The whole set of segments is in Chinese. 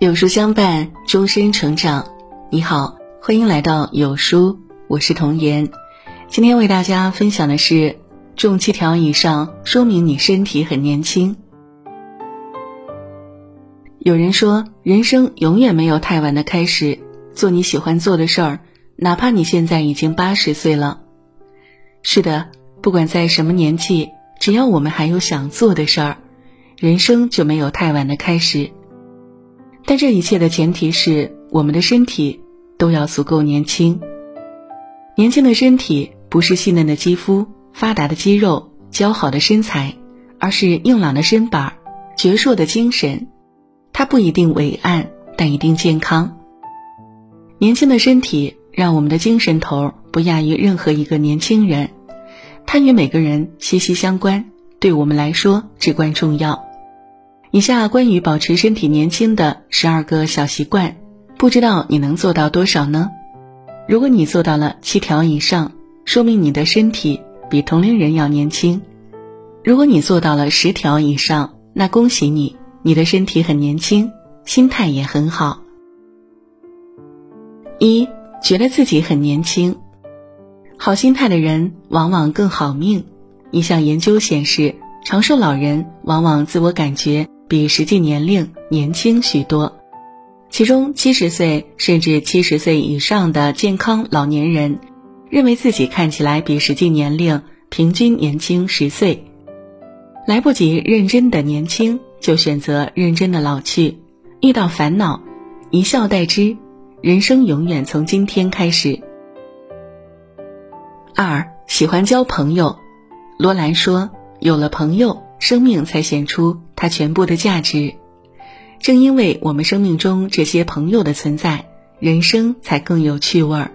有书相伴，终身成长。你好，欢迎来到有书，我是童言。今天为大家分享的是：中七条以上，说明你身体很年轻。有人说，人生永远没有太晚的开始，做你喜欢做的事儿，哪怕你现在已经八十岁了。是的，不管在什么年纪，只要我们还有想做的事儿，人生就没有太晚的开始。但这一切的前提是，我们的身体都要足够年轻。年轻的身体不是细嫩的肌肤、发达的肌肉、姣好的身材，而是硬朗的身板、矍铄的精神。它不一定伟岸，但一定健康。年轻的身体让我们的精神头不亚于任何一个年轻人，它与每个人息息相关，对我们来说至关重要。以下关于保持身体年轻的十二个小习惯，不知道你能做到多少呢？如果你做到了七条以上，说明你的身体比同龄人要年轻；如果你做到了十条以上，那恭喜你，你的身体很年轻，心态也很好。一觉得自己很年轻，好心态的人往往更好命。一项研究显示，长寿老人往往自我感觉。比实际年龄年轻许多，其中七十岁甚至七十岁以上的健康老年人，认为自己看起来比实际年龄平均年轻十岁。来不及认真的年轻，就选择认真的老去。遇到烦恼，一笑带之，人生永远从今天开始。二喜欢交朋友，罗兰说：“有了朋友。”生命才显出它全部的价值，正因为我们生命中这些朋友的存在，人生才更有趣味儿。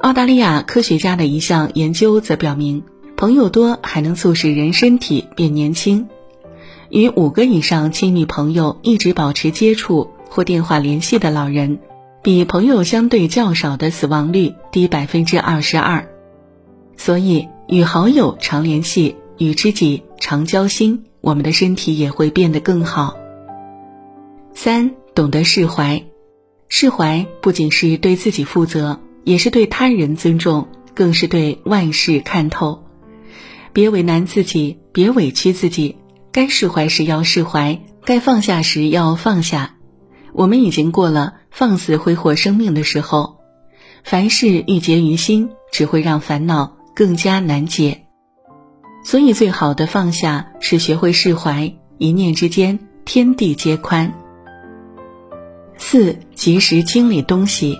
澳大利亚科学家的一项研究则表明，朋友多还能促使人身体变年轻。与五个以上亲密朋友一直保持接触或电话联系的老人，比朋友相对较少的死亡率低百分之二十二。所以，与好友常联系。与知己常交心，我们的身体也会变得更好。三，懂得释怀，释怀不仅是对自己负责，也是对他人尊重，更是对万事看透。别为难自己，别委屈自己，该释怀时要释怀，该放下时要放下。我们已经过了放肆挥霍生命的时候，凡事郁结于心，只会让烦恼更加难解。所以，最好的放下是学会释怀，一念之间，天地皆宽。四，及时清理东西。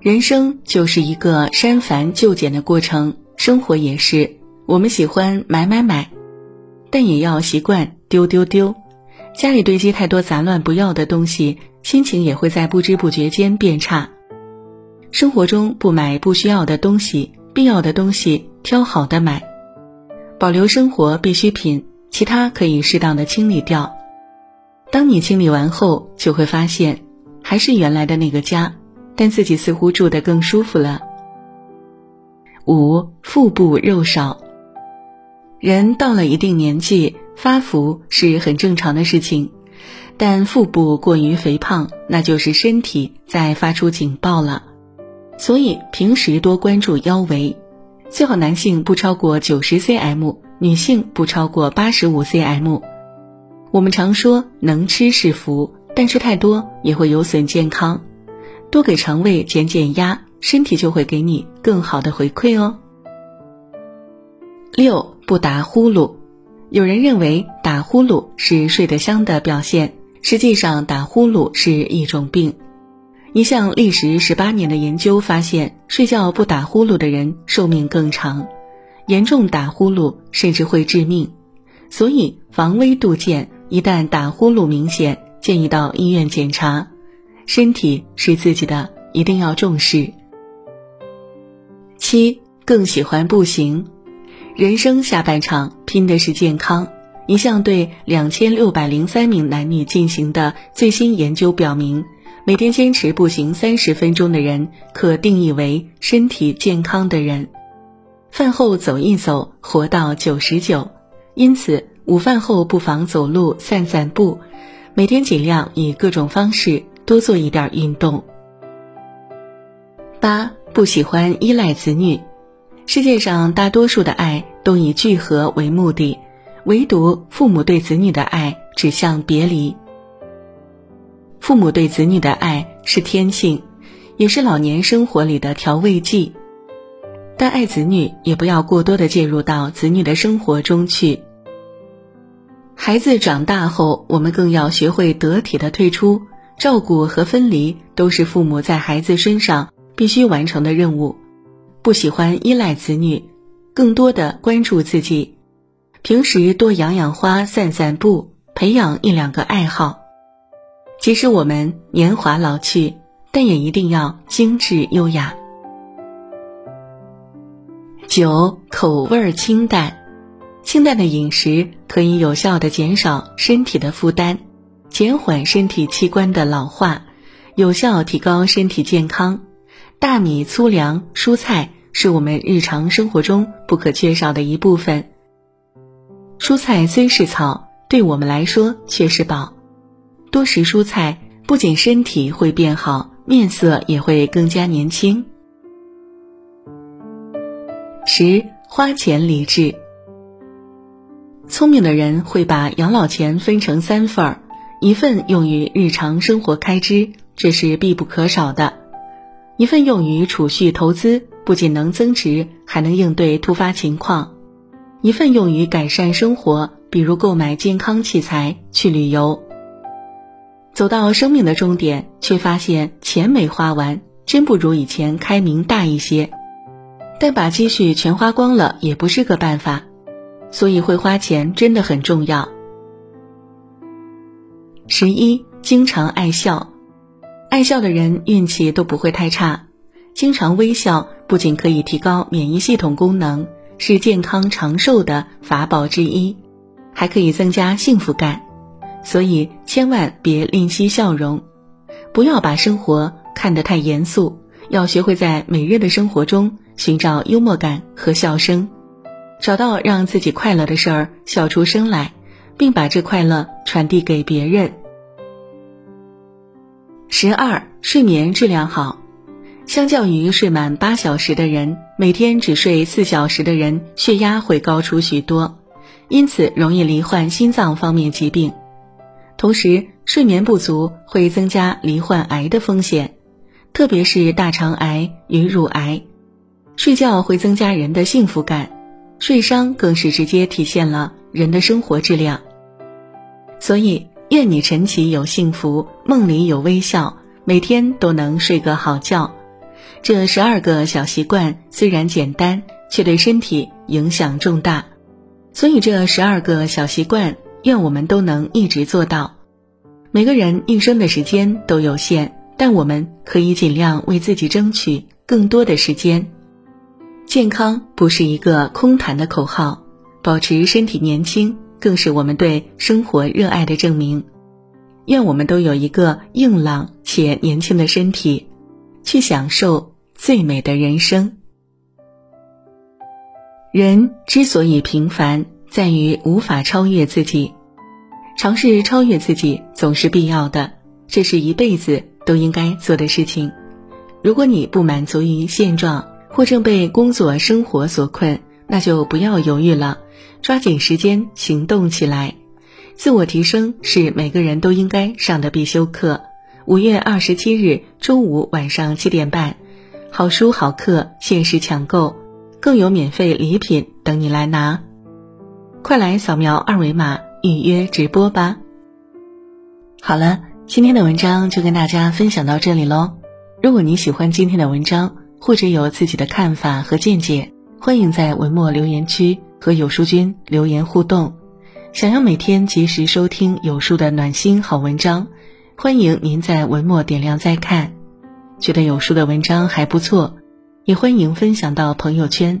人生就是一个删繁就简的过程，生活也是。我们喜欢买买买，但也要习惯丢丢丢。家里堆积太多杂乱不要的东西，心情也会在不知不觉间变差。生活中不买不需要的东西，必要的东西挑好的买。保留生活必需品，其他可以适当的清理掉。当你清理完后，就会发现还是原来的那个家，但自己似乎住得更舒服了。五腹部肉少，人到了一定年纪发福是很正常的事情，但腹部过于肥胖，那就是身体在发出警报了。所以平时多关注腰围。最好男性不超过九十 cm，女性不超过八十五 cm。我们常说能吃是福，但吃太多也会有损健康。多给肠胃减减压，身体就会给你更好的回馈哦。六不打呼噜，有人认为打呼噜是睡得香的表现，实际上打呼噜是一种病。一项历时十八年的研究发现，睡觉不打呼噜的人寿命更长，严重打呼噜甚至会致命。所以防微杜渐，一旦打呼噜明显，建议到医院检查。身体是自己的，一定要重视。七更喜欢步行，人生下半场拼的是健康。一项对两千六百零三名男女进行的最新研究表明。每天坚持步行三十分钟的人，可定义为身体健康的人。饭后走一走，活到九十九。因此，午饭后不妨走路散散步，每天尽量以各种方式多做一点运动。八不喜欢依赖子女，世界上大多数的爱都以聚合为目的，唯独父母对子女的爱指向别离。父母对子女的爱是天性，也是老年生活里的调味剂。但爱子女也不要过多的介入到子女的生活中去。孩子长大后，我们更要学会得体的退出，照顾和分离都是父母在孩子身上必须完成的任务。不喜欢依赖子女，更多的关注自己，平时多养养花、散散步，培养一两个爱好。即使我们年华老去，但也一定要精致优雅。九，口味儿清淡，清淡的饮食可以有效的减少身体的负担，减缓身体器官的老化，有效提高身体健康。大米、粗粮、蔬菜是我们日常生活中不可缺少的一部分。蔬菜虽是草，对我们来说却是宝。多食蔬菜，不仅身体会变好，面色也会更加年轻。十花钱理智。聪明的人会把养老钱分成三份儿，一份用于日常生活开支，这是必不可少的；一份用于储蓄投资，不仅能增值，还能应对突发情况；一份用于改善生活，比如购买健康器材、去旅游。走到生命的终点，却发现钱没花完，真不如以前开明大一些。但把积蓄全花光了也不是个办法，所以会花钱真的很重要。十一，经常爱笑，爱笑的人运气都不会太差。经常微笑不仅可以提高免疫系统功能，是健康长寿的法宝之一，还可以增加幸福感。所以千万别吝惜笑容，不要把生活看得太严肃，要学会在每日的生活中寻找幽默感和笑声，找到让自己快乐的事儿，笑出声来，并把这快乐传递给别人。十二，睡眠质量好，相较于睡满八小时的人，每天只睡四小时的人，血压会高出许多，因此容易罹患心脏方面疾病。同时，睡眠不足会增加罹患癌的风险，特别是大肠癌与乳癌。睡觉会增加人的幸福感，睡商更是直接体现了人的生活质量。所以，愿你晨起有幸福，梦里有微笑，每天都能睡个好觉。这十二个小习惯虽然简单，却对身体影响重大。所以，这十二个小习惯。愿我们都能一直做到。每个人一生的时间都有限，但我们可以尽量为自己争取更多的时间。健康不是一个空谈的口号，保持身体年轻更是我们对生活热爱的证明。愿我们都有一个硬朗且年轻的身体，去享受最美的人生。人之所以平凡。在于无法超越自己，尝试超越自己总是必要的，这是一辈子都应该做的事情。如果你不满足于现状，或正被工作生活所困，那就不要犹豫了，抓紧时间行动起来。自我提升是每个人都应该上的必修课。五月二十七日周五晚上七点半，好书好课限时抢购，更有免费礼品等你来拿。快来扫描二维码预约直播吧！好了，今天的文章就跟大家分享到这里喽。如果你喜欢今天的文章，或者有自己的看法和见解，欢迎在文末留言区和有书君留言互动。想要每天及时收听有书的暖心好文章，欢迎您在文末点亮再看。觉得有书的文章还不错，也欢迎分享到朋友圈。